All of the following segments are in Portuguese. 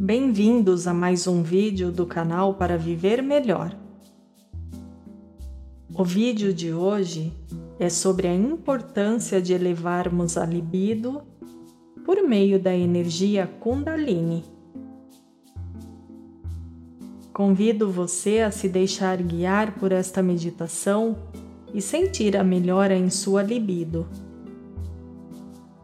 Bem-vindos a mais um vídeo do canal para viver melhor. O vídeo de hoje é sobre a importância de elevarmos a libido por meio da energia Kundalini. Convido você a se deixar guiar por esta meditação e sentir a melhora em sua libido.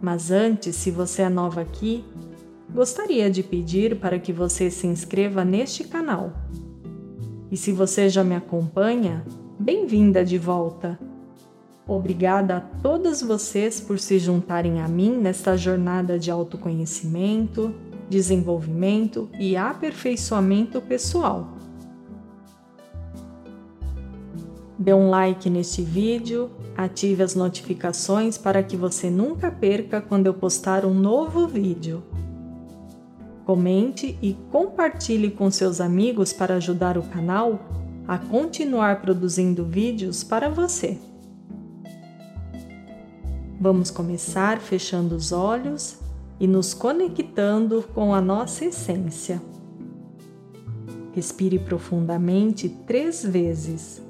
Mas antes, se você é nova aqui, gostaria de pedir para que você se inscreva neste canal. E se você já me acompanha, bem-vinda de volta. Obrigada a todas vocês por se juntarem a mim nesta jornada de autoconhecimento, desenvolvimento e aperfeiçoamento pessoal. Dê um like neste vídeo, ative as notificações para que você nunca perca quando eu postar um novo vídeo. Comente e compartilhe com seus amigos para ajudar o canal a continuar produzindo vídeos para você. Vamos começar fechando os olhos e nos conectando com a nossa essência. Respire profundamente três vezes,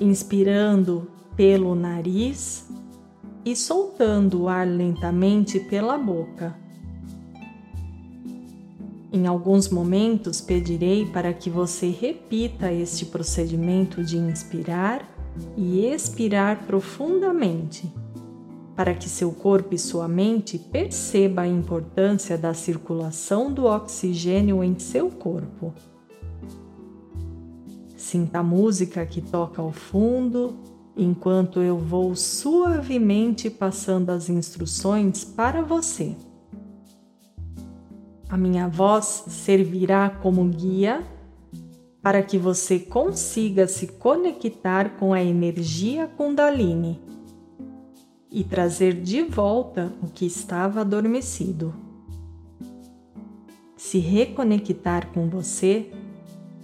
inspirando pelo nariz e soltando o ar lentamente pela boca. Em alguns momentos pedirei para que você repita este procedimento de inspirar e expirar profundamente, para que seu corpo e sua mente perceba a importância da circulação do oxigênio em seu corpo. Sinta a música que toca ao fundo enquanto eu vou suavemente passando as instruções para você. A minha voz servirá como guia para que você consiga se conectar com a energia Kundalini e trazer de volta o que estava adormecido. Se reconectar com você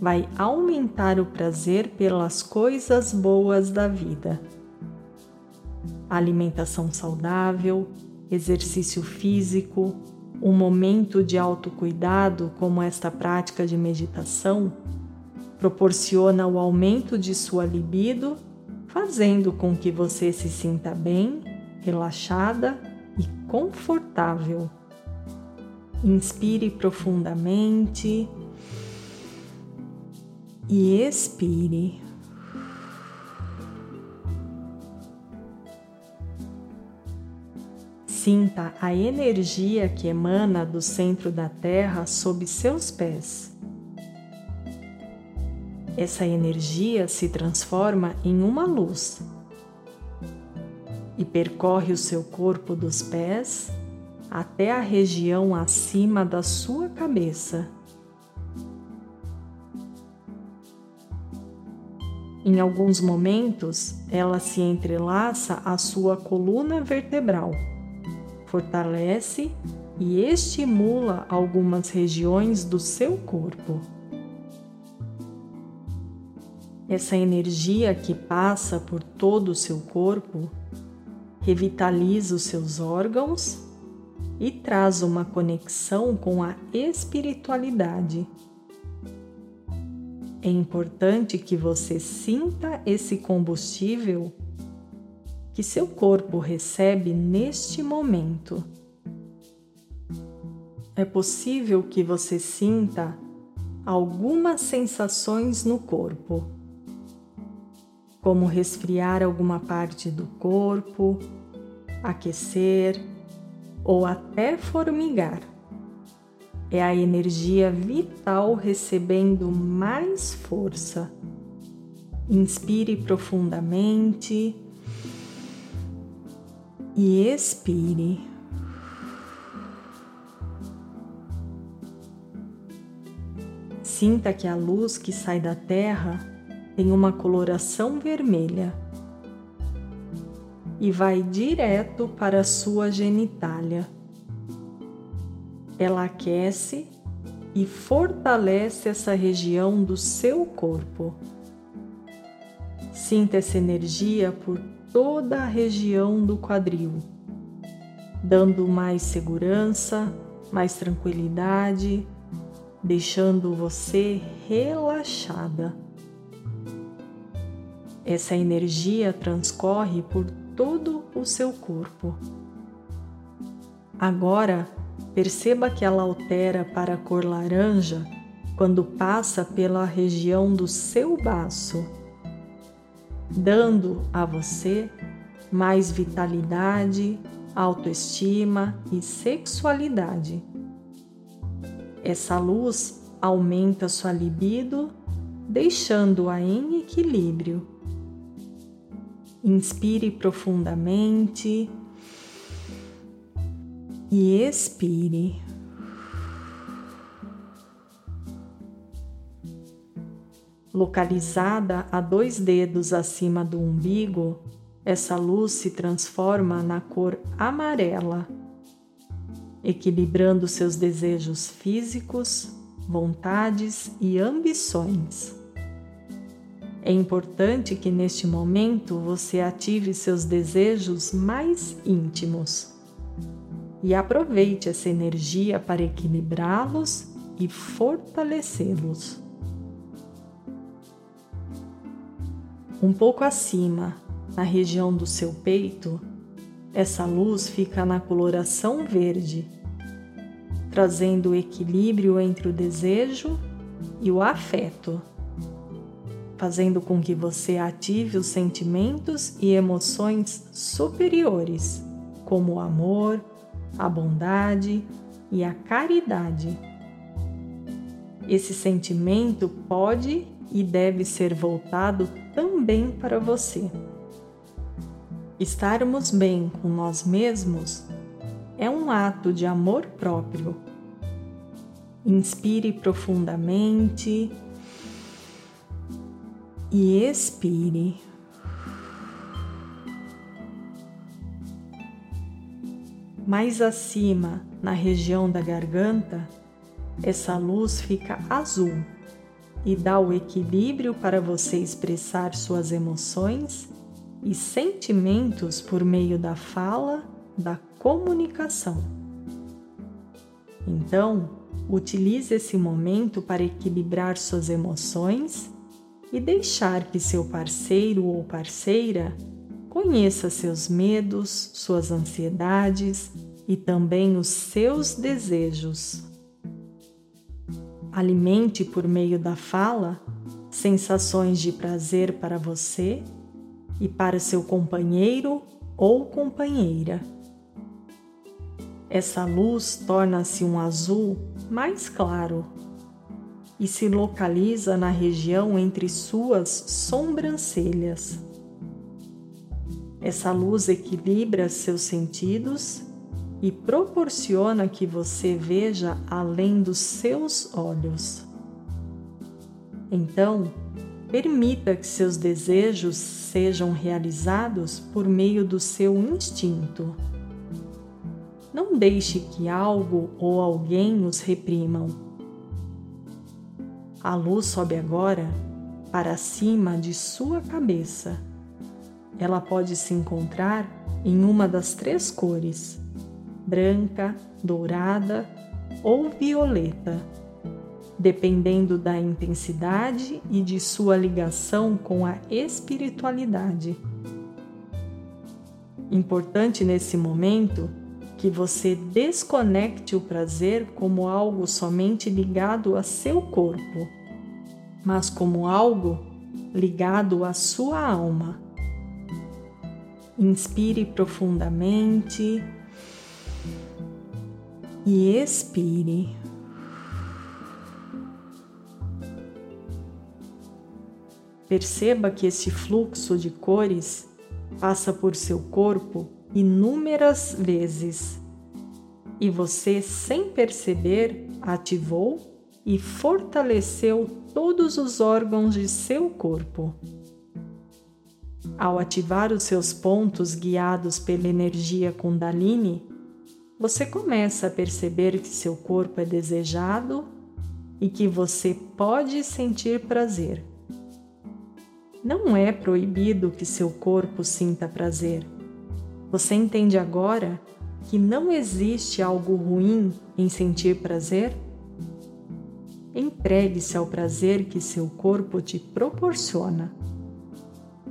vai aumentar o prazer pelas coisas boas da vida. Alimentação saudável, exercício físico, um momento de autocuidado, como esta prática de meditação, proporciona o aumento de sua libido, fazendo com que você se sinta bem, relaxada e confortável. Inspire profundamente e expire. Sinta a energia que emana do centro da Terra sob seus pés. Essa energia se transforma em uma luz e percorre o seu corpo dos pés até a região acima da sua cabeça. Em alguns momentos, ela se entrelaça à sua coluna vertebral fortalece e estimula algumas regiões do seu corpo. Essa energia que passa por todo o seu corpo revitaliza os seus órgãos e traz uma conexão com a espiritualidade. É importante que você sinta esse combustível que seu corpo recebe neste momento. É possível que você sinta algumas sensações no corpo, como resfriar alguma parte do corpo, aquecer ou até formigar. É a energia vital recebendo mais força. Inspire profundamente e expire. Sinta que a luz que sai da terra tem uma coloração vermelha e vai direto para a sua genitália. Ela aquece e fortalece essa região do seu corpo. Sinta essa energia por toda a região do quadril, dando mais segurança, mais tranquilidade deixando você relaxada. Essa energia transcorre por todo o seu corpo. Agora, perceba que ela altera para a cor laranja quando passa pela região do seu baço, dando a você mais vitalidade, autoestima e sexualidade. Essa luz aumenta sua libido, deixando-a em equilíbrio. Inspire profundamente e expire. Localizada a dois dedos acima do umbigo, essa luz se transforma na cor amarela, equilibrando seus desejos físicos, vontades e ambições. É importante que neste momento você ative seus desejos mais íntimos e aproveite essa energia para equilibrá-los e fortalecê-los. Um pouco acima, na região do seu peito, essa luz fica na coloração verde, trazendo o equilíbrio entre o desejo e o afeto, fazendo com que você ative os sentimentos e emoções superiores, como o amor, a bondade e a caridade. Esse sentimento pode e deve ser voltado também para você. Estarmos bem com nós mesmos é um ato de amor próprio. Inspire profundamente e expire. Mais acima, na região da garganta, essa luz fica azul e dá o equilíbrio para você expressar suas emoções e sentimentos por meio da fala, da comunicação. Então, utilize esse momento para equilibrar suas emoções e deixar que seu parceiro ou parceira conheça seus medos, suas ansiedades e também os seus desejos. Alimente por meio da fala sensações de prazer para você e para seu companheiro ou companheira. Essa luz torna-se um azul mais claro e se localiza na região entre suas sobrancelhas. Essa luz equilibra seus sentidos e proporciona que você veja além dos seus olhos. Então, Permita que seus desejos sejam realizados por meio do seu instinto. Não deixe que algo ou alguém os reprimam. A luz sobe agora para cima de sua cabeça. Ela pode se encontrar em uma das três cores: branca, dourada ou violeta dependendo da intensidade e de sua ligação com a espiritualidade. Importante nesse momento que você desconecte o prazer como algo somente ligado a seu corpo, mas como algo ligado à sua alma. Inspire profundamente e expire. Perceba que esse fluxo de cores passa por seu corpo inúmeras vezes e você, sem perceber, ativou e fortaleceu todos os órgãos de seu corpo. Ao ativar os seus pontos guiados pela energia Kundalini, você começa a perceber que seu corpo é desejado e que você pode sentir prazer. Não é proibido que seu corpo sinta prazer. Você entende agora que não existe algo ruim em sentir prazer? entregue-se ao prazer que seu corpo te proporciona.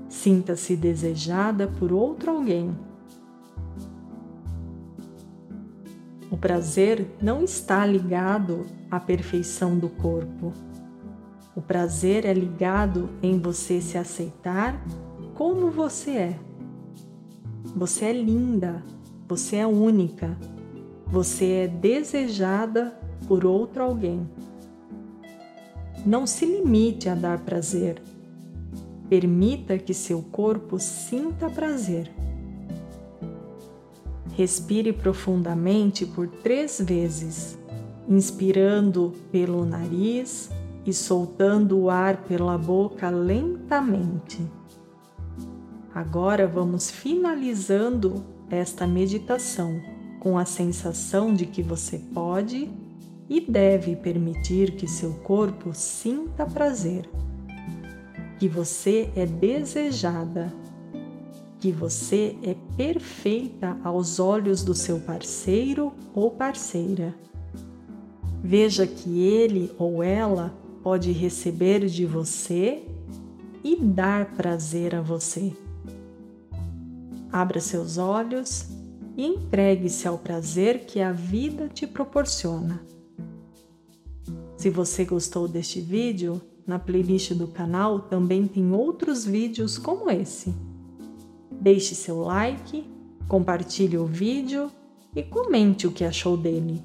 Sinta-se desejada por outro alguém. O prazer não está ligado à perfeição do corpo. O prazer é ligado em você se aceitar como você é. Você é linda, você é única, você é desejada por outro alguém. Não se limite a dar prazer. Permita que seu corpo sinta prazer. Respire profundamente por três vezes, inspirando pelo nariz e soltando o ar pela boca lentamente. Agora vamos finalizando esta meditação com a sensação de que você pode e deve permitir que seu corpo sinta prazer, que você é desejada, que você é perfeita aos olhos do seu parceiro ou parceira. Veja que ele ou ela pode receber de você e dar prazer a você. Abra seus olhos e entregue-se ao prazer que a vida te proporciona. Se você gostou deste vídeo, na playlist do canal também tem outros vídeos como esse. Deixe seu like, compartilhe o vídeo e comente o que achou dele.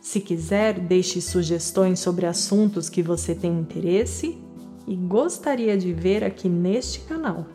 Se quiser, deixe sugestões sobre assuntos que você tem interesse e gostaria de ver aqui neste canal.